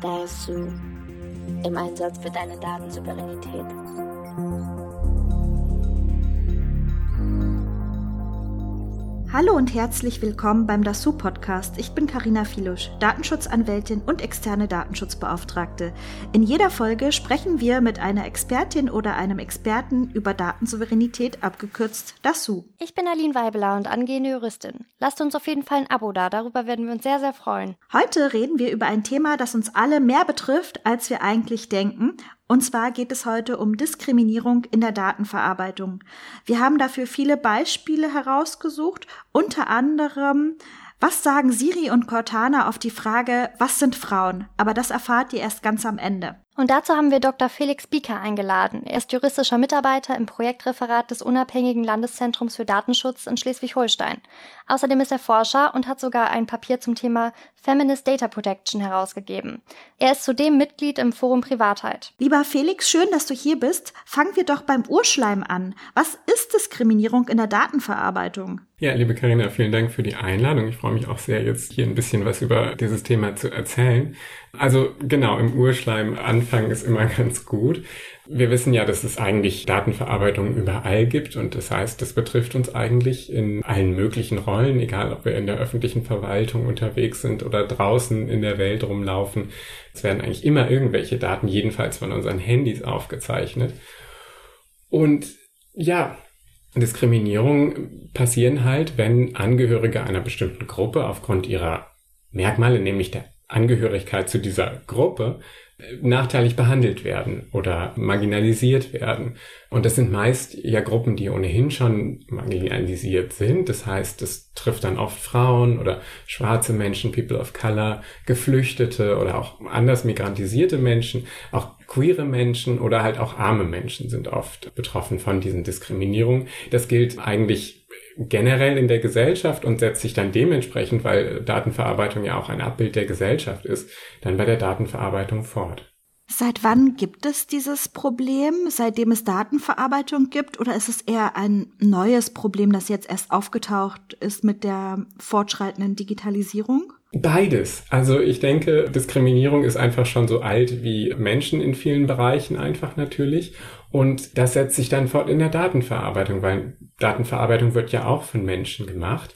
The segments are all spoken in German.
Da ist Sue im Einsatz für deine Datensouveränität. Hallo und herzlich willkommen beim Dasu Podcast. Ich bin Karina Filusch, Datenschutzanwältin und externe Datenschutzbeauftragte. In jeder Folge sprechen wir mit einer Expertin oder einem Experten über Datensouveränität, abgekürzt Dasu. Ich bin Aline Weibeler und angehende Juristin. Lasst uns auf jeden Fall ein Abo da, darüber werden wir uns sehr, sehr freuen. Heute reden wir über ein Thema, das uns alle mehr betrifft, als wir eigentlich denken und zwar geht es heute um Diskriminierung in der Datenverarbeitung. Wir haben dafür viele Beispiele herausgesucht, unter anderem was sagen Siri und Cortana auf die Frage, was sind Frauen? Aber das erfahrt ihr erst ganz am Ende. Und dazu haben wir Dr. Felix Bieker eingeladen. Er ist juristischer Mitarbeiter im Projektreferat des unabhängigen Landeszentrums für Datenschutz in Schleswig-Holstein. Außerdem ist er Forscher und hat sogar ein Papier zum Thema Feminist Data Protection herausgegeben. Er ist zudem Mitglied im Forum Privatheit. Lieber Felix, schön, dass du hier bist. Fangen wir doch beim Urschleim an. Was ist Diskriminierung in der Datenverarbeitung? Ja, liebe Karina, vielen Dank für die Einladung. Ich freue mich auch sehr, jetzt hier ein bisschen was über dieses Thema zu erzählen. Also genau, im Urschleim anfangen ist immer ganz gut. Wir wissen ja, dass es eigentlich Datenverarbeitung überall gibt und das heißt, das betrifft uns eigentlich in allen möglichen Rollen, egal ob wir in der öffentlichen Verwaltung unterwegs sind oder draußen in der Welt rumlaufen. Es werden eigentlich immer irgendwelche Daten, jedenfalls von unseren Handys aufgezeichnet. Und ja, Diskriminierungen passieren halt, wenn Angehörige einer bestimmten Gruppe aufgrund ihrer Merkmale, nämlich der Angehörigkeit zu dieser Gruppe nachteilig behandelt werden oder marginalisiert werden. Und das sind meist ja Gruppen, die ohnehin schon marginalisiert sind. Das heißt, das trifft dann oft Frauen oder schwarze Menschen, People of Color, Geflüchtete oder auch anders migrantisierte Menschen, auch queere Menschen oder halt auch arme Menschen sind oft betroffen von diesen Diskriminierungen. Das gilt eigentlich generell in der Gesellschaft und setzt sich dann dementsprechend, weil Datenverarbeitung ja auch ein Abbild der Gesellschaft ist, dann bei der Datenverarbeitung fort. Seit wann gibt es dieses Problem? Seitdem es Datenverarbeitung gibt? Oder ist es eher ein neues Problem, das jetzt erst aufgetaucht ist mit der fortschreitenden Digitalisierung? Beides. Also ich denke, Diskriminierung ist einfach schon so alt wie Menschen in vielen Bereichen einfach natürlich. Und das setzt sich dann fort in der Datenverarbeitung, weil Datenverarbeitung wird ja auch von Menschen gemacht.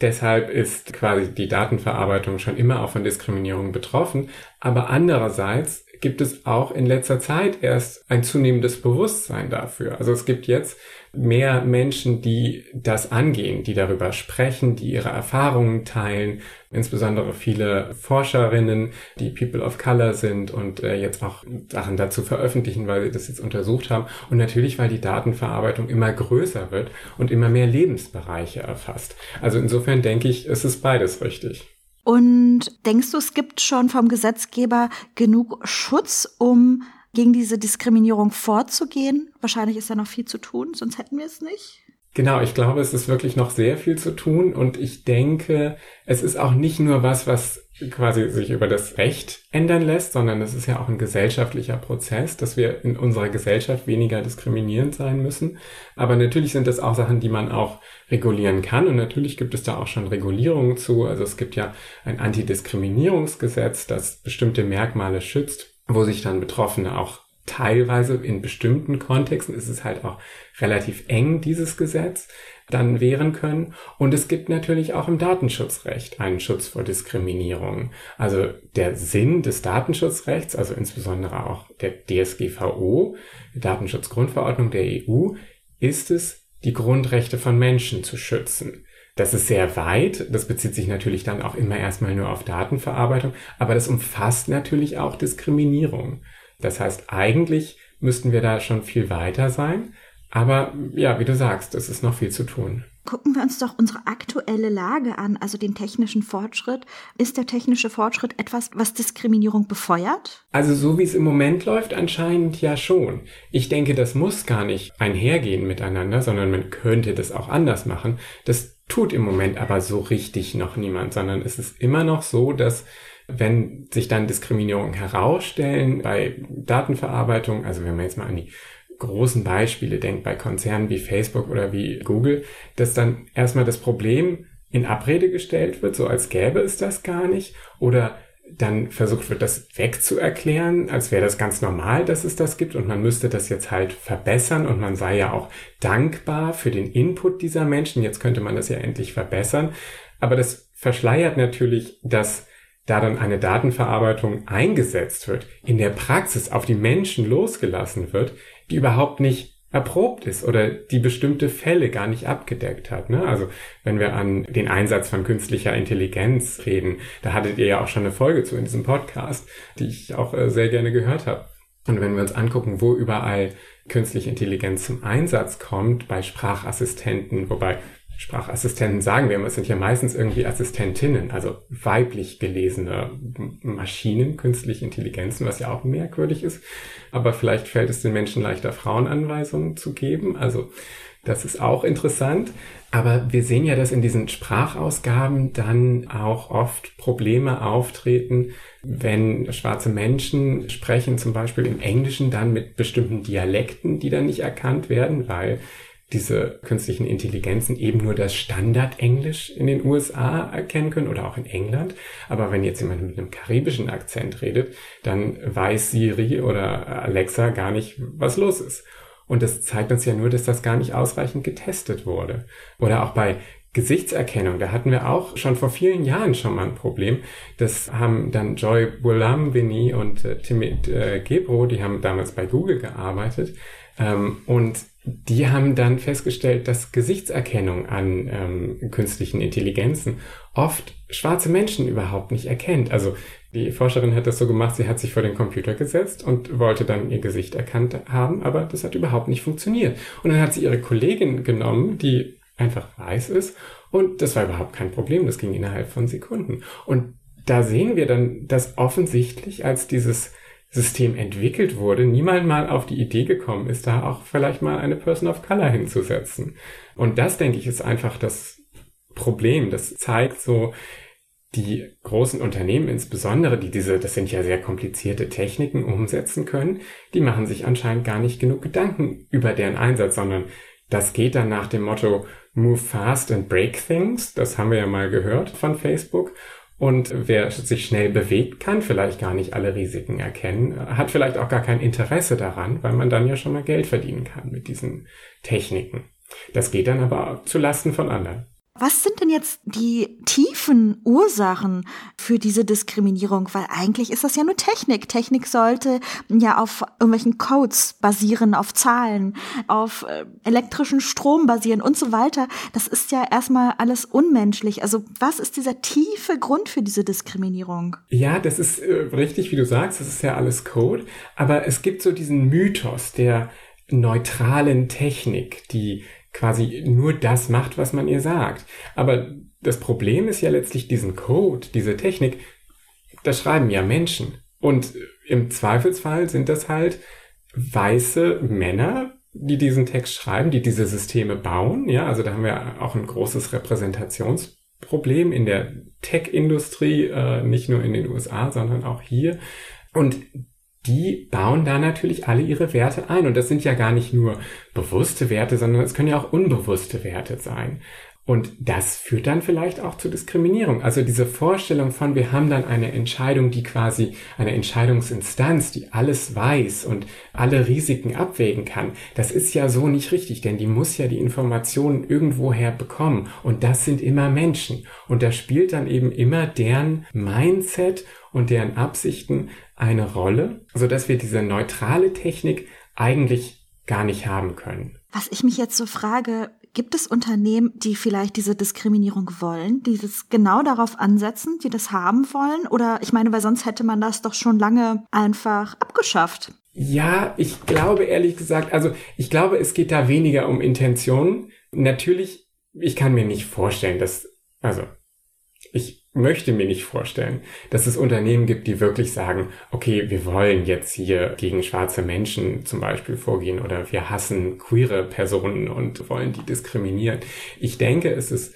Deshalb ist quasi die Datenverarbeitung schon immer auch von Diskriminierung betroffen. Aber andererseits gibt es auch in letzter Zeit erst ein zunehmendes Bewusstsein dafür. Also es gibt jetzt mehr Menschen, die das angehen, die darüber sprechen, die ihre Erfahrungen teilen, insbesondere viele Forscherinnen, die People of Color sind und äh, jetzt auch Sachen dazu veröffentlichen, weil sie das jetzt untersucht haben und natürlich, weil die Datenverarbeitung immer größer wird und immer mehr Lebensbereiche erfasst. Also insofern denke ich, ist es beides richtig. Und denkst du, es gibt schon vom Gesetzgeber genug Schutz, um gegen diese Diskriminierung vorzugehen? Wahrscheinlich ist da noch viel zu tun, sonst hätten wir es nicht. Genau, ich glaube, es ist wirklich noch sehr viel zu tun und ich denke, es ist auch nicht nur was, was quasi sich über das Recht ändern lässt, sondern es ist ja auch ein gesellschaftlicher Prozess, dass wir in unserer Gesellschaft weniger diskriminierend sein müssen. Aber natürlich sind das auch Sachen, die man auch regulieren kann und natürlich gibt es da auch schon Regulierungen zu. Also es gibt ja ein Antidiskriminierungsgesetz, das bestimmte Merkmale schützt wo sich dann Betroffene auch teilweise in bestimmten Kontexten ist es halt auch relativ eng, dieses Gesetz, dann wehren können. Und es gibt natürlich auch im Datenschutzrecht einen Schutz vor Diskriminierung. Also der Sinn des Datenschutzrechts, also insbesondere auch der DSGVO, Datenschutzgrundverordnung der EU, ist es, die Grundrechte von Menschen zu schützen. Das ist sehr weit. Das bezieht sich natürlich dann auch immer erstmal nur auf Datenverarbeitung, aber das umfasst natürlich auch Diskriminierung. Das heißt, eigentlich müssten wir da schon viel weiter sein. Aber ja, wie du sagst, es ist noch viel zu tun. Gucken wir uns doch unsere aktuelle Lage an, also den technischen Fortschritt. Ist der technische Fortschritt etwas, was Diskriminierung befeuert? Also so wie es im Moment läuft, anscheinend ja schon. Ich denke, das muss gar nicht einhergehen miteinander, sondern man könnte das auch anders machen. Das tut im Moment aber so richtig noch niemand, sondern es ist immer noch so, dass wenn sich dann Diskriminierungen herausstellen bei Datenverarbeitung, also wenn man jetzt mal an die großen Beispiele denkt, bei Konzernen wie Facebook oder wie Google, dass dann erstmal das Problem in Abrede gestellt wird, so als gäbe es das gar nicht, oder dann versucht wird, das wegzuerklären, als wäre das ganz normal, dass es das gibt und man müsste das jetzt halt verbessern und man sei ja auch dankbar für den Input dieser Menschen. Jetzt könnte man das ja endlich verbessern. Aber das verschleiert natürlich, dass da dann eine Datenverarbeitung eingesetzt wird, in der Praxis auf die Menschen losgelassen wird, die überhaupt nicht erprobt ist oder die bestimmte Fälle gar nicht abgedeckt hat. Ne? Also wenn wir an den Einsatz von künstlicher Intelligenz reden, da hattet ihr ja auch schon eine Folge zu in diesem Podcast, die ich auch äh, sehr gerne gehört habe. Und wenn wir uns angucken, wo überall künstliche Intelligenz zum Einsatz kommt, bei Sprachassistenten, wobei Sprachassistenten sagen wir immer, es sind ja meistens irgendwie Assistentinnen, also weiblich gelesene Maschinen, künstliche Intelligenzen, was ja auch merkwürdig ist. Aber vielleicht fällt es den Menschen leichter, Frauenanweisungen zu geben. Also das ist auch interessant. Aber wir sehen ja, dass in diesen Sprachausgaben dann auch oft Probleme auftreten, wenn schwarze Menschen sprechen, zum Beispiel im Englischen dann mit bestimmten Dialekten, die dann nicht erkannt werden, weil diese künstlichen Intelligenzen eben nur das Standardenglisch in den USA erkennen können oder auch in England. Aber wenn jetzt jemand mit einem karibischen Akzent redet, dann weiß Siri oder Alexa gar nicht, was los ist. Und das zeigt uns ja nur, dass das gar nicht ausreichend getestet wurde. Oder auch bei Gesichtserkennung, da hatten wir auch schon vor vielen Jahren schon mal ein Problem. Das haben dann Joy Bulamwini und äh, Timid äh, Gebro, die haben damals bei Google gearbeitet. Ähm, und die haben dann festgestellt, dass Gesichtserkennung an ähm, künstlichen Intelligenzen oft schwarze Menschen überhaupt nicht erkennt. Also die Forscherin hat das so gemacht, sie hat sich vor den Computer gesetzt und wollte dann ihr Gesicht erkannt haben, aber das hat überhaupt nicht funktioniert. Und dann hat sie ihre Kollegin genommen, die einfach weiß ist, und das war überhaupt kein Problem, das ging innerhalb von Sekunden. Und da sehen wir dann, dass offensichtlich als dieses System entwickelt wurde, niemand mal auf die Idee gekommen ist, da auch vielleicht mal eine Person of Color hinzusetzen. Und das, denke ich, ist einfach das Problem. Das zeigt so, die großen Unternehmen insbesondere, die diese, das sind ja sehr komplizierte Techniken umsetzen können, die machen sich anscheinend gar nicht genug Gedanken über deren Einsatz, sondern das geht dann nach dem Motto Move fast and break things. Das haben wir ja mal gehört von Facebook. Und wer sich schnell bewegt, kann vielleicht gar nicht alle Risiken erkennen, hat vielleicht auch gar kein Interesse daran, weil man dann ja schon mal Geld verdienen kann mit diesen Techniken. Das geht dann aber zu Lasten von anderen. Was sind denn jetzt die tiefen Ursachen für diese Diskriminierung? Weil eigentlich ist das ja nur Technik. Technik sollte ja auf irgendwelchen Codes basieren, auf Zahlen, auf äh, elektrischen Strom basieren und so weiter. Das ist ja erstmal alles unmenschlich. Also was ist dieser tiefe Grund für diese Diskriminierung? Ja, das ist äh, richtig, wie du sagst. Das ist ja alles Code. Aber es gibt so diesen Mythos der neutralen Technik, die quasi nur das macht, was man ihr sagt. Aber das Problem ist ja letztlich diesen Code, diese Technik, das schreiben ja Menschen. Und im Zweifelsfall sind das halt weiße Männer, die diesen Text schreiben, die diese Systeme bauen. Ja, also da haben wir auch ein großes Repräsentationsproblem in der Tech-Industrie, äh, nicht nur in den USA, sondern auch hier. Und die bauen da natürlich alle ihre Werte ein. Und das sind ja gar nicht nur bewusste Werte, sondern es können ja auch unbewusste Werte sein. Und das führt dann vielleicht auch zu Diskriminierung. Also diese Vorstellung von, wir haben dann eine Entscheidung, die quasi eine Entscheidungsinstanz, die alles weiß und alle Risiken abwägen kann, das ist ja so nicht richtig, denn die muss ja die Informationen irgendwoher bekommen. Und das sind immer Menschen. Und da spielt dann eben immer deren Mindset und deren Absichten eine Rolle, so dass wir diese neutrale Technik eigentlich gar nicht haben können. Was ich mich jetzt so frage, gibt es Unternehmen, die vielleicht diese Diskriminierung wollen, die das genau darauf ansetzen, die das haben wollen? Oder ich meine, weil sonst hätte man das doch schon lange einfach abgeschafft. Ja, ich glaube ehrlich gesagt, also ich glaube, es geht da weniger um Intentionen. Natürlich, ich kann mir nicht vorstellen, dass, also ich möchte mir nicht vorstellen, dass es Unternehmen gibt, die wirklich sagen, okay, wir wollen jetzt hier gegen schwarze Menschen zum Beispiel vorgehen oder wir hassen queere Personen und wollen die diskriminieren. Ich denke, es ist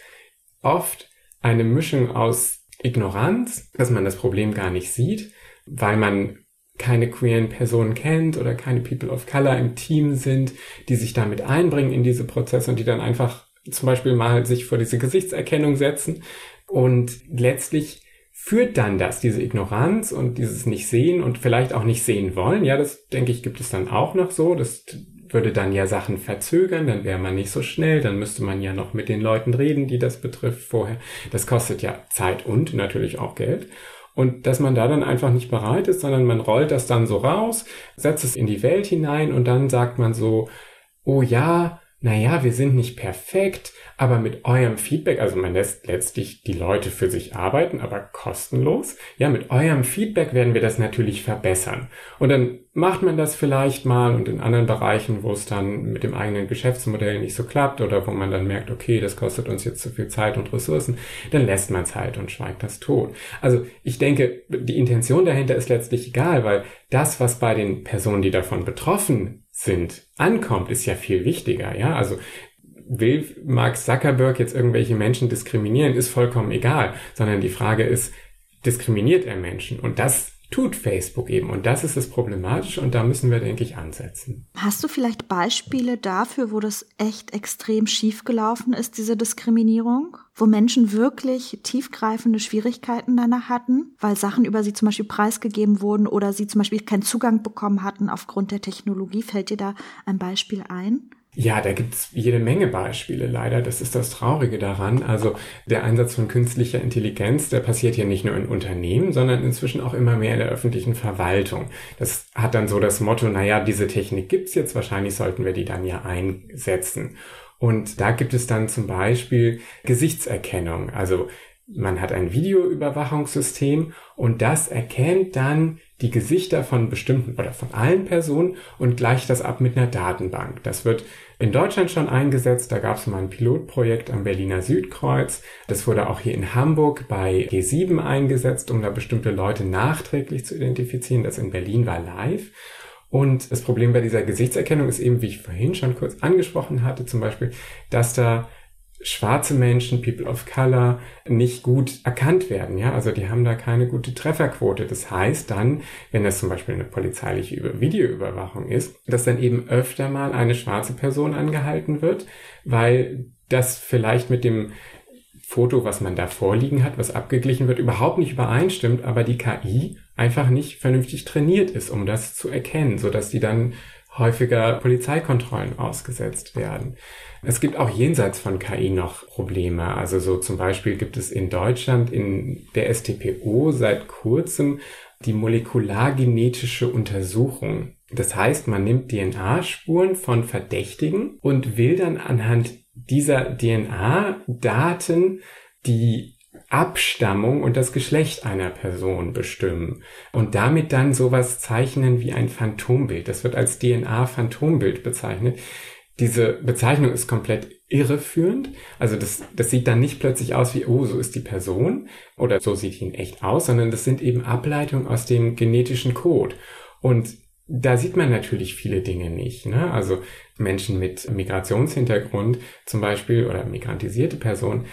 oft eine Mischung aus Ignoranz, dass man das Problem gar nicht sieht, weil man keine queeren Personen kennt oder keine People of Color im Team sind, die sich damit einbringen in diese Prozesse und die dann einfach zum Beispiel mal sich vor diese Gesichtserkennung setzen und letztlich führt dann das, diese Ignoranz und dieses Nicht-Sehen und vielleicht auch nicht sehen wollen, ja, das denke ich, gibt es dann auch noch so, das würde dann ja Sachen verzögern, dann wäre man nicht so schnell, dann müsste man ja noch mit den Leuten reden, die das betrifft vorher. Das kostet ja Zeit und natürlich auch Geld. Und dass man da dann einfach nicht bereit ist, sondern man rollt das dann so raus, setzt es in die Welt hinein und dann sagt man so, oh ja, naja, wir sind nicht perfekt, aber mit eurem Feedback, also man lässt letztlich die Leute für sich arbeiten, aber kostenlos. Ja, mit eurem Feedback werden wir das natürlich verbessern. Und dann macht man das vielleicht mal und in anderen Bereichen, wo es dann mit dem eigenen Geschäftsmodell nicht so klappt oder wo man dann merkt, okay, das kostet uns jetzt zu viel Zeit und Ressourcen, dann lässt man es halt und schweigt das tot. Also ich denke, die Intention dahinter ist letztlich egal, weil das, was bei den Personen, die davon betroffen sind, ankommt, ist ja viel wichtiger, ja. Also will Mark Zuckerberg jetzt irgendwelche Menschen diskriminieren, ist vollkommen egal, sondern die Frage ist, diskriminiert er Menschen? Und das tut Facebook eben. Und das ist das Problematische und da müssen wir, denke ich, ansetzen. Hast du vielleicht Beispiele dafür, wo das echt extrem schief gelaufen ist, diese Diskriminierung? Wo Menschen wirklich tiefgreifende Schwierigkeiten danach hatten, weil Sachen über sie zum Beispiel preisgegeben wurden oder sie zum Beispiel keinen Zugang bekommen hatten aufgrund der Technologie. Fällt dir da ein Beispiel ein? Ja, da gibt's jede Menge Beispiele leider. Das ist das Traurige daran. Also der Einsatz von künstlicher Intelligenz, der passiert ja nicht nur in Unternehmen, sondern inzwischen auch immer mehr in der öffentlichen Verwaltung. Das hat dann so das Motto, naja, diese Technik gibt's jetzt, wahrscheinlich sollten wir die dann ja einsetzen. Und da gibt es dann zum Beispiel Gesichtserkennung. Also man hat ein Videoüberwachungssystem und das erkennt dann die Gesichter von bestimmten oder von allen Personen und gleicht das ab mit einer Datenbank. Das wird in Deutschland schon eingesetzt. Da gab es mal ein Pilotprojekt am Berliner Südkreuz. Das wurde auch hier in Hamburg bei G7 eingesetzt, um da bestimmte Leute nachträglich zu identifizieren. Das in Berlin war live. Und das Problem bei dieser Gesichtserkennung ist eben, wie ich vorhin schon kurz angesprochen hatte, zum Beispiel, dass da schwarze Menschen, People of Color, nicht gut erkannt werden. Ja, also die haben da keine gute Trefferquote. Das heißt dann, wenn das zum Beispiel eine polizeiliche Videoüberwachung ist, dass dann eben öfter mal eine schwarze Person angehalten wird, weil das vielleicht mit dem Foto, was man da vorliegen hat, was abgeglichen wird, überhaupt nicht übereinstimmt, aber die KI einfach nicht vernünftig trainiert ist, um das zu erkennen, so dass die dann häufiger Polizeikontrollen ausgesetzt werden. Es gibt auch jenseits von KI noch Probleme. Also so zum Beispiel gibt es in Deutschland in der STPO seit kurzem die molekulargenetische Untersuchung. Das heißt, man nimmt DNA-Spuren von Verdächtigen und will dann anhand dieser DNA-Daten die Abstammung und das Geschlecht einer Person bestimmen und damit dann sowas zeichnen wie ein Phantombild. Das wird als DNA-Phantombild bezeichnet. Diese Bezeichnung ist komplett irreführend. Also das, das sieht dann nicht plötzlich aus wie, oh, so ist die Person oder so sieht ihn echt aus, sondern das sind eben Ableitungen aus dem genetischen Code. Und da sieht man natürlich viele Dinge nicht. Ne? Also Menschen mit Migrationshintergrund zum Beispiel oder migrantisierte Personen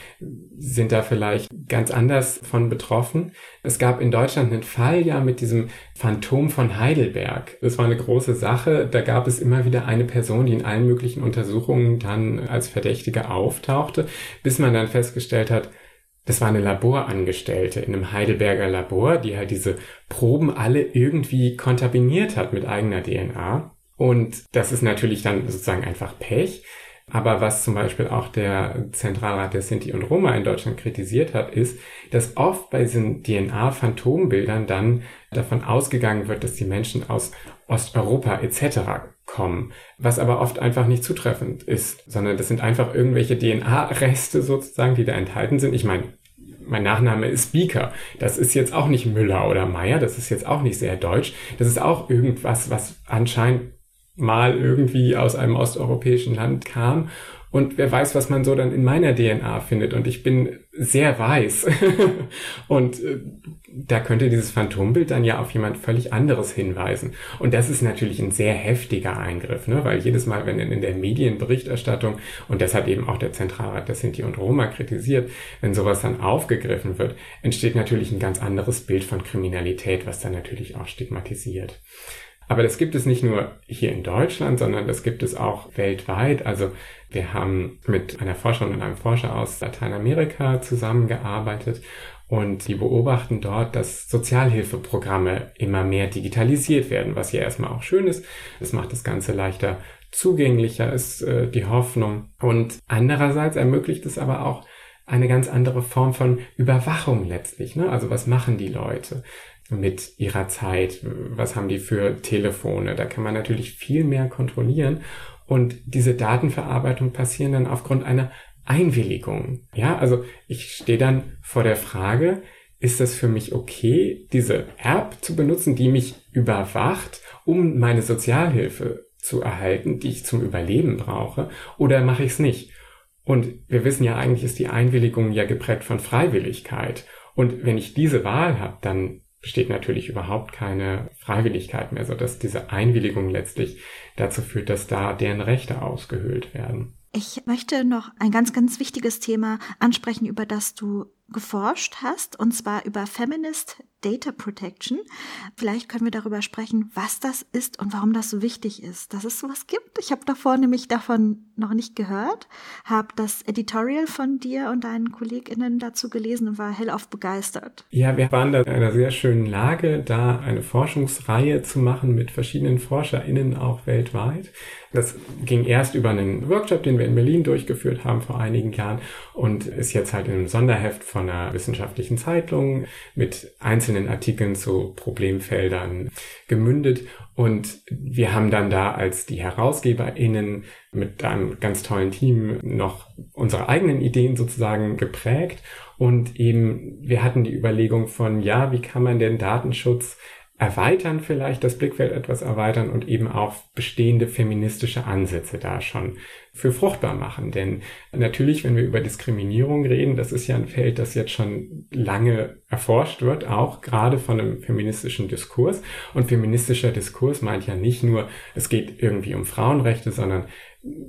sind da vielleicht ganz anders von betroffen. Es gab in Deutschland einen Fall ja mit diesem Phantom von Heidelberg. Das war eine große Sache. Da gab es immer wieder eine Person, die in allen möglichen Untersuchungen dann als Verdächtige auftauchte, bis man dann festgestellt hat, das war eine Laborangestellte in einem Heidelberger Labor, die halt diese Proben alle irgendwie kontaminiert hat mit eigener DNA. Und das ist natürlich dann sozusagen einfach Pech. Aber was zum Beispiel auch der Zentralrat der Sinti und Roma in Deutschland kritisiert hat, ist, dass oft bei diesen DNA-Phantombildern dann davon ausgegangen wird, dass die Menschen aus Osteuropa etc. kommen, was aber oft einfach nicht zutreffend ist, sondern das sind einfach irgendwelche DNA-Reste sozusagen, die da enthalten sind. Ich meine, mein Nachname ist Speaker. Das ist jetzt auch nicht Müller oder Meier, das ist jetzt auch nicht sehr deutsch. Das ist auch irgendwas, was anscheinend mal irgendwie aus einem osteuropäischen Land kam. Und wer weiß, was man so dann in meiner DNA findet. Und ich bin sehr weiß. und äh, da könnte dieses Phantombild dann ja auf jemand völlig anderes hinweisen. Und das ist natürlich ein sehr heftiger Eingriff, ne? weil jedes Mal, wenn in der Medienberichterstattung, und das hat eben auch der Zentralrat der Sinti und Roma kritisiert, wenn sowas dann aufgegriffen wird, entsteht natürlich ein ganz anderes Bild von Kriminalität, was dann natürlich auch stigmatisiert. Aber das gibt es nicht nur hier in Deutschland, sondern das gibt es auch weltweit. Also wir haben mit einer Forscherin und einem Forscher aus Lateinamerika zusammengearbeitet Und die beobachten dort, dass Sozialhilfeprogramme immer mehr digitalisiert werden, was ja erstmal auch schön ist. Es macht das Ganze leichter zugänglicher, ist äh, die Hoffnung. Und andererseits ermöglicht es aber auch eine ganz andere Form von Überwachung letztlich. Ne? Also was machen die Leute mit ihrer Zeit? Was haben die für Telefone? Da kann man natürlich viel mehr kontrollieren. Und diese Datenverarbeitung passieren dann aufgrund einer Einwilligung. Ja, also ich stehe dann vor der Frage, ist das für mich okay, diese App zu benutzen, die mich überwacht, um meine Sozialhilfe zu erhalten, die ich zum Überleben brauche, oder mache ich es nicht? Und wir wissen ja eigentlich ist die Einwilligung ja geprägt von Freiwilligkeit. Und wenn ich diese Wahl habe, dann besteht natürlich überhaupt keine Freiwilligkeit mehr, sodass diese Einwilligung letztlich dazu führt, dass da deren Rechte ausgehöhlt werden. Ich möchte noch ein ganz, ganz wichtiges Thema ansprechen, über das du geforscht hast, und zwar über Feminist Data Protection. Vielleicht können wir darüber sprechen, was das ist und warum das so wichtig ist, dass es sowas gibt. Ich habe davor nämlich davon noch nicht gehört, habe das Editorial von dir und deinen KollegInnen dazu gelesen und war hellauf begeistert. Ja, wir waren da in einer sehr schönen Lage, da eine Forschungsreihe zu machen mit verschiedenen ForscherInnen auch weltweit. Das ging erst über einen Workshop, den wir in Berlin durchgeführt haben vor einigen Jahren und ist jetzt halt in einem Sonderheft von einer wissenschaftlichen Zeitung mit einzelnen Artikeln zu Problemfeldern gemündet. Und wir haben dann da als die HerausgeberInnen mit einem ganz tollen Team noch unsere eigenen Ideen sozusagen geprägt. Und eben, wir hatten die Überlegung von, ja, wie kann man den Datenschutz erweitern vielleicht, das Blickfeld etwas erweitern und eben auch bestehende feministische Ansätze da schon für fruchtbar machen. Denn natürlich, wenn wir über Diskriminierung reden, das ist ja ein Feld, das jetzt schon lange erforscht wird, auch gerade von einem feministischen Diskurs. Und feministischer Diskurs meint ja nicht nur, es geht irgendwie um Frauenrechte, sondern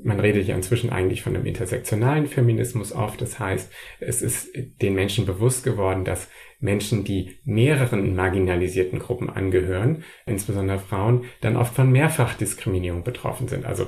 man redet ja inzwischen eigentlich von einem intersektionalen Feminismus oft. Das heißt, es ist den Menschen bewusst geworden, dass Menschen, die mehreren marginalisierten Gruppen angehören, insbesondere Frauen, dann oft von Mehrfachdiskriminierung betroffen sind. Also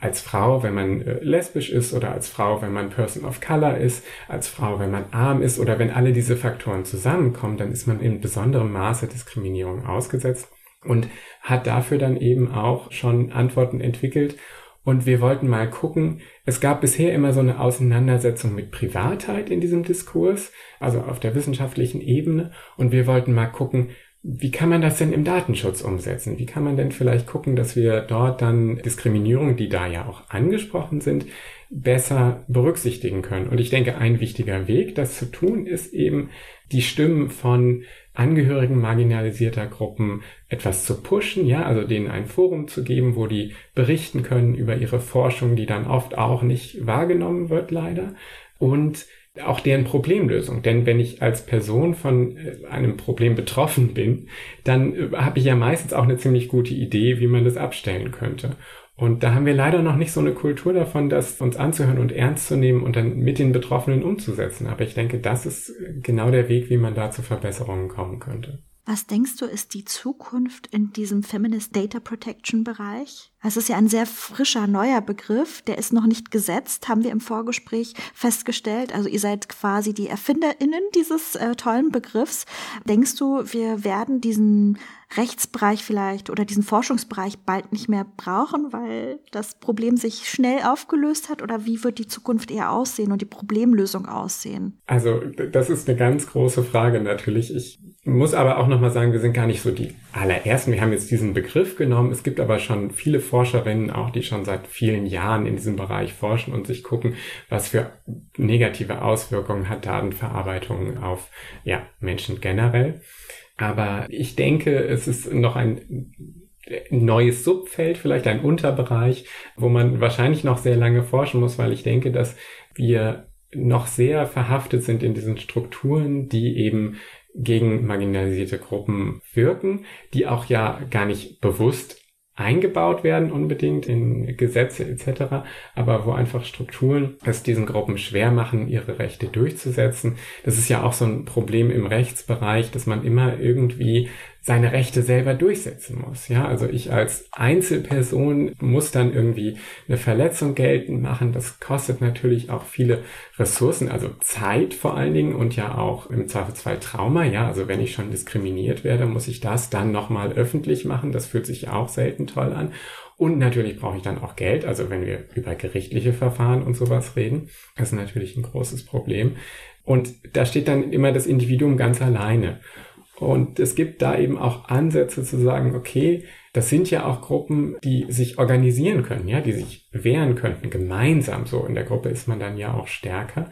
als Frau, wenn man äh, lesbisch ist oder als Frau, wenn man Person of Color ist, als Frau, wenn man arm ist oder wenn alle diese Faktoren zusammenkommen, dann ist man in besonderem Maße Diskriminierung ausgesetzt und hat dafür dann eben auch schon Antworten entwickelt und wir wollten mal gucken, es gab bisher immer so eine Auseinandersetzung mit Privatheit in diesem Diskurs, also auf der wissenschaftlichen Ebene. Und wir wollten mal gucken, wie kann man das denn im Datenschutz umsetzen? Wie kann man denn vielleicht gucken, dass wir dort dann Diskriminierung, die da ja auch angesprochen sind, besser berücksichtigen können? Und ich denke, ein wichtiger Weg, das zu tun, ist eben die Stimmen von Angehörigen marginalisierter Gruppen etwas zu pushen, ja, also denen ein Forum zu geben, wo die berichten können über ihre Forschung, die dann oft auch nicht wahrgenommen wird, leider. Und auch deren Problemlösung. Denn wenn ich als Person von äh, einem Problem betroffen bin, dann äh, habe ich ja meistens auch eine ziemlich gute Idee, wie man das abstellen könnte. Und da haben wir leider noch nicht so eine Kultur davon, das uns anzuhören und ernst zu nehmen und dann mit den Betroffenen umzusetzen. Aber ich denke, das ist genau der Weg, wie man da zu Verbesserungen kommen könnte. Was denkst du, ist die Zukunft in diesem Feminist Data Protection Bereich? Es ist ja ein sehr frischer, neuer Begriff, der ist noch nicht gesetzt, haben wir im Vorgespräch festgestellt. Also ihr seid quasi die ErfinderInnen dieses äh, tollen Begriffs. Denkst du, wir werden diesen Rechtsbereich vielleicht oder diesen Forschungsbereich bald nicht mehr brauchen, weil das Problem sich schnell aufgelöst hat? Oder wie wird die Zukunft eher aussehen und die Problemlösung aussehen? Also das ist eine ganz große Frage natürlich. Ich muss aber auch nochmal sagen, wir sind gar nicht so die allerersten. Wir haben jetzt diesen Begriff genommen. Es gibt aber schon viele Forscherinnen auch, die schon seit vielen Jahren in diesem Bereich forschen und sich gucken, was für negative Auswirkungen hat Datenverarbeitung auf ja, Menschen generell. Aber ich denke, es ist noch ein neues Subfeld, vielleicht ein Unterbereich, wo man wahrscheinlich noch sehr lange forschen muss, weil ich denke, dass wir noch sehr verhaftet sind in diesen Strukturen, die eben gegen marginalisierte Gruppen wirken, die auch ja gar nicht bewusst eingebaut werden unbedingt in Gesetze etc., aber wo einfach Strukturen es diesen Gruppen schwer machen, ihre Rechte durchzusetzen. Das ist ja auch so ein Problem im Rechtsbereich, dass man immer irgendwie seine Rechte selber durchsetzen muss. Ja, also ich als Einzelperson muss dann irgendwie eine Verletzung geltend machen. Das kostet natürlich auch viele Ressourcen, also Zeit vor allen Dingen und ja auch im Zweifelsfall Trauma. Ja, also wenn ich schon diskriminiert werde, muss ich das dann nochmal öffentlich machen. Das fühlt sich auch selten toll an. Und natürlich brauche ich dann auch Geld. Also wenn wir über gerichtliche Verfahren und sowas reden, das ist natürlich ein großes Problem. Und da steht dann immer das Individuum ganz alleine. Und es gibt da eben auch Ansätze zu sagen, okay, das sind ja auch Gruppen, die sich organisieren können, ja, die sich wehren könnten, gemeinsam. So in der Gruppe ist man dann ja auch stärker.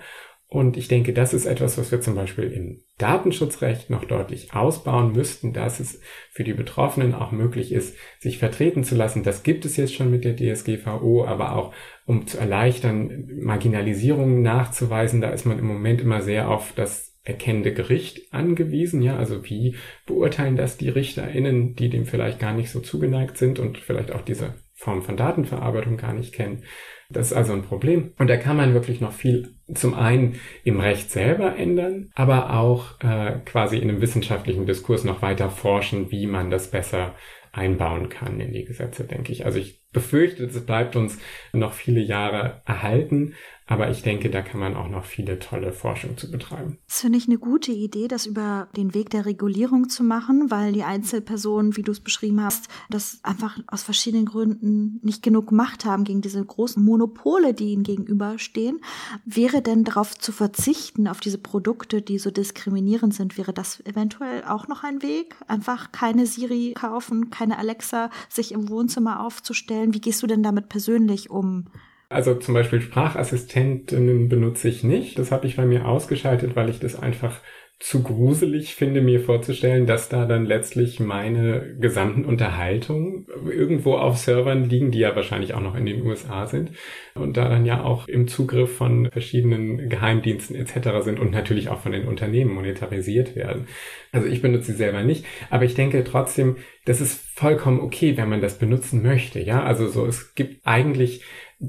Und ich denke, das ist etwas, was wir zum Beispiel im Datenschutzrecht noch deutlich ausbauen müssten, dass es für die Betroffenen auch möglich ist, sich vertreten zu lassen. Das gibt es jetzt schon mit der DSGVO, aber auch um zu erleichtern, Marginalisierungen nachzuweisen, da ist man im Moment immer sehr auf das erkennende Gericht angewiesen. Ja, also wie beurteilen das die RichterInnen, die dem vielleicht gar nicht so zugeneigt sind und vielleicht auch diese Form von Datenverarbeitung gar nicht kennen. Das ist also ein Problem. Und da kann man wirklich noch viel zum einen im Recht selber ändern, aber auch äh, quasi in einem wissenschaftlichen Diskurs noch weiter forschen, wie man das besser einbauen kann in die Gesetze, denke ich. Also ich befürchte, es bleibt uns noch viele Jahre erhalten, aber ich denke, da kann man auch noch viele tolle Forschung zu betreiben. Das finde ich eine gute Idee, das über den Weg der Regulierung zu machen, weil die Einzelpersonen, wie du es beschrieben hast, das einfach aus verschiedenen Gründen nicht genug Macht haben gegen diese großen Monopole, die ihnen gegenüberstehen. Wäre denn darauf zu verzichten, auf diese Produkte, die so diskriminierend sind, wäre das eventuell auch noch ein Weg? Einfach keine Siri kaufen, keine Alexa sich im Wohnzimmer aufzustellen. Wie gehst du denn damit persönlich um? Also zum Beispiel Sprachassistentinnen benutze ich nicht. Das habe ich bei mir ausgeschaltet, weil ich das einfach zu gruselig finde, mir vorzustellen, dass da dann letztlich meine gesamten Unterhaltungen irgendwo auf Servern liegen, die ja wahrscheinlich auch noch in den USA sind und da dann ja auch im Zugriff von verschiedenen Geheimdiensten etc. sind und natürlich auch von den Unternehmen monetarisiert werden. Also ich benutze sie selber nicht, aber ich denke trotzdem, das ist vollkommen okay, wenn man das benutzen möchte. Ja, also so, es gibt eigentlich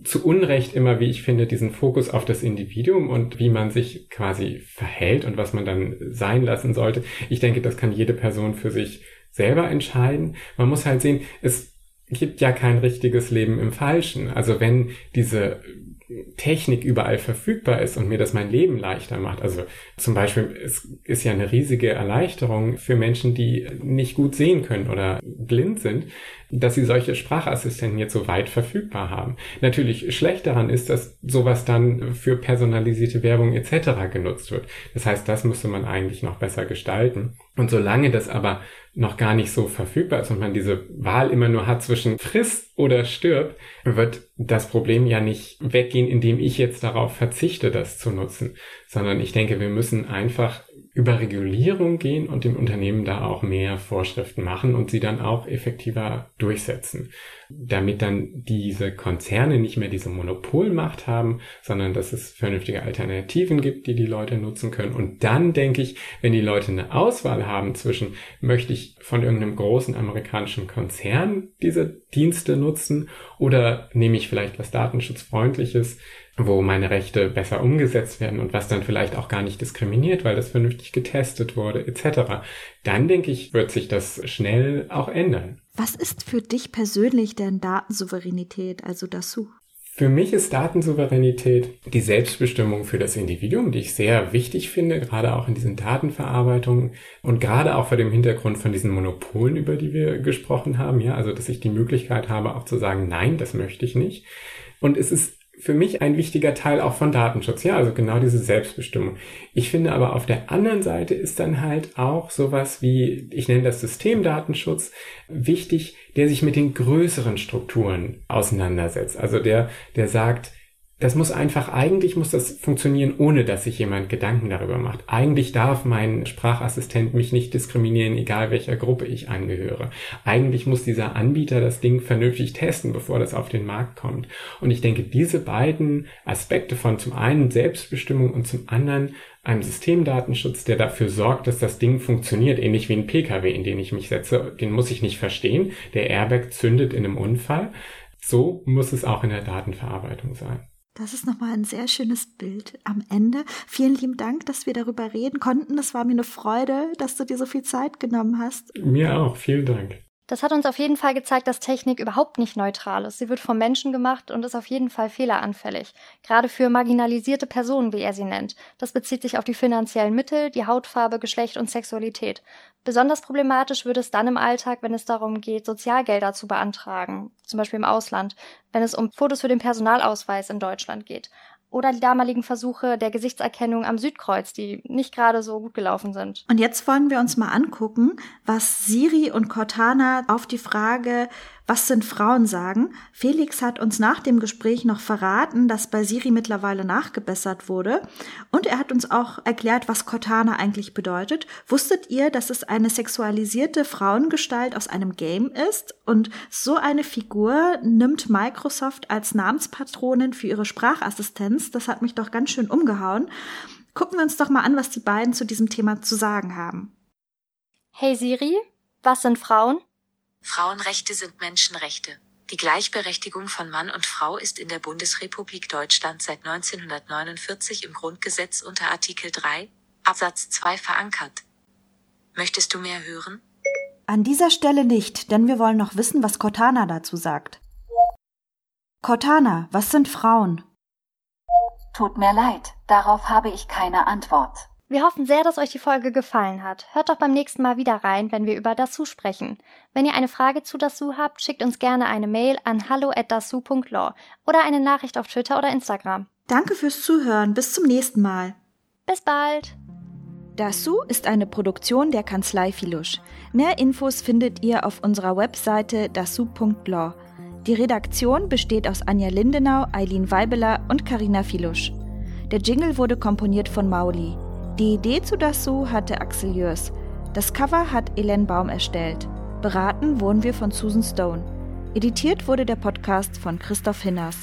zu Unrecht immer, wie ich finde, diesen Fokus auf das Individuum und wie man sich quasi verhält und was man dann sein lassen sollte. Ich denke, das kann jede Person für sich selber entscheiden. Man muss halt sehen, es gibt ja kein richtiges Leben im Falschen. Also wenn diese Technik überall verfügbar ist und mir das mein Leben leichter macht. Also zum Beispiel, es ist ja eine riesige Erleichterung für Menschen, die nicht gut sehen können oder blind sind, dass sie solche Sprachassistenten jetzt so weit verfügbar haben. Natürlich schlecht daran ist, dass sowas dann für personalisierte Werbung etc. genutzt wird. Das heißt, das müsste man eigentlich noch besser gestalten. Und solange das aber noch gar nicht so verfügbar ist und man diese Wahl immer nur hat zwischen friss oder stirb, wird das Problem ja nicht weggehen, indem ich jetzt darauf verzichte, das zu nutzen, sondern ich denke, wir müssen einfach über Regulierung gehen und den Unternehmen da auch mehr Vorschriften machen und sie dann auch effektiver durchsetzen, damit dann diese Konzerne nicht mehr diese Monopolmacht haben, sondern dass es vernünftige Alternativen gibt, die die Leute nutzen können. Und dann denke ich, wenn die Leute eine Auswahl haben zwischen, möchte ich von irgendeinem großen amerikanischen Konzern diese Dienste nutzen oder nehme ich vielleicht was datenschutzfreundliches, wo meine Rechte besser umgesetzt werden und was dann vielleicht auch gar nicht diskriminiert, weil das vernünftig getestet wurde, etc. Dann denke ich, wird sich das schnell auch ändern. Was ist für dich persönlich denn Datensouveränität, also dazu? Für mich ist Datensouveränität die Selbstbestimmung für das Individuum, die ich sehr wichtig finde, gerade auch in diesen Datenverarbeitungen und gerade auch vor dem Hintergrund von diesen Monopolen, über die wir gesprochen haben, ja, also dass ich die Möglichkeit habe, auch zu sagen, nein, das möchte ich nicht. Und es ist für mich ein wichtiger Teil auch von Datenschutz. Ja, also genau diese Selbstbestimmung. Ich finde aber auf der anderen Seite ist dann halt auch sowas wie, ich nenne das Systemdatenschutz, wichtig, der sich mit den größeren Strukturen auseinandersetzt. Also der, der sagt, das muss einfach, eigentlich muss das funktionieren, ohne dass sich jemand Gedanken darüber macht. Eigentlich darf mein Sprachassistent mich nicht diskriminieren, egal welcher Gruppe ich angehöre. Eigentlich muss dieser Anbieter das Ding vernünftig testen, bevor das auf den Markt kommt. Und ich denke, diese beiden Aspekte von zum einen Selbstbestimmung und zum anderen einem Systemdatenschutz, der dafür sorgt, dass das Ding funktioniert, ähnlich wie ein Pkw, in den ich mich setze, den muss ich nicht verstehen. Der Airbag zündet in einem Unfall. So muss es auch in der Datenverarbeitung sein. Das ist nochmal ein sehr schönes Bild am Ende. Vielen lieben Dank, dass wir darüber reden konnten. Es war mir eine Freude, dass du dir so viel Zeit genommen hast. Mir auch. Vielen Dank. Das hat uns auf jeden Fall gezeigt, dass Technik überhaupt nicht neutral ist. Sie wird vom Menschen gemacht und ist auf jeden Fall fehleranfällig. Gerade für marginalisierte Personen, wie er sie nennt. Das bezieht sich auf die finanziellen Mittel, die Hautfarbe, Geschlecht und Sexualität. Besonders problematisch wird es dann im Alltag, wenn es darum geht, Sozialgelder zu beantragen, zum Beispiel im Ausland, wenn es um Fotos für den Personalausweis in Deutschland geht oder die damaligen Versuche der Gesichtserkennung am Südkreuz, die nicht gerade so gut gelaufen sind. Und jetzt wollen wir uns mal angucken, was Siri und Cortana auf die Frage, was sind Frauen sagen. Felix hat uns nach dem Gespräch noch verraten, dass bei Siri mittlerweile nachgebessert wurde. Und er hat uns auch erklärt, was Cortana eigentlich bedeutet. Wusstet ihr, dass es eine sexualisierte Frauengestalt aus einem Game ist? Und so eine Figur nimmt Microsoft als Namenspatronin für ihre Sprachassistenz. Das hat mich doch ganz schön umgehauen. Gucken wir uns doch mal an, was die beiden zu diesem Thema zu sagen haben. Hey Siri, was sind Frauen? Frauenrechte sind Menschenrechte. Die Gleichberechtigung von Mann und Frau ist in der Bundesrepublik Deutschland seit 1949 im Grundgesetz unter Artikel 3 Absatz 2 verankert. Möchtest du mehr hören? An dieser Stelle nicht, denn wir wollen noch wissen, was Cortana dazu sagt. Cortana, was sind Frauen? Tut mir leid, darauf habe ich keine Antwort. Wir hoffen sehr, dass euch die Folge gefallen hat. Hört doch beim nächsten Mal wieder rein, wenn wir über Dasu sprechen. Wenn ihr eine Frage zu Dasu habt, schickt uns gerne eine Mail an hallo@dasu.law oder eine Nachricht auf Twitter oder Instagram. Danke fürs Zuhören. Bis zum nächsten Mal. Bis bald. Dasu ist eine Produktion der Kanzlei Filusch. Mehr Infos findet ihr auf unserer Webseite dasu.law. Die Redaktion besteht aus Anja Lindenau, Eileen Weibeler und Karina Filusch. Der Jingle wurde komponiert von Mauli. Die Idee zu Dasu hatte Axel Jörs. Das Cover hat Elen Baum erstellt. Beraten wurden wir von Susan Stone. Editiert wurde der Podcast von Christoph Hinners.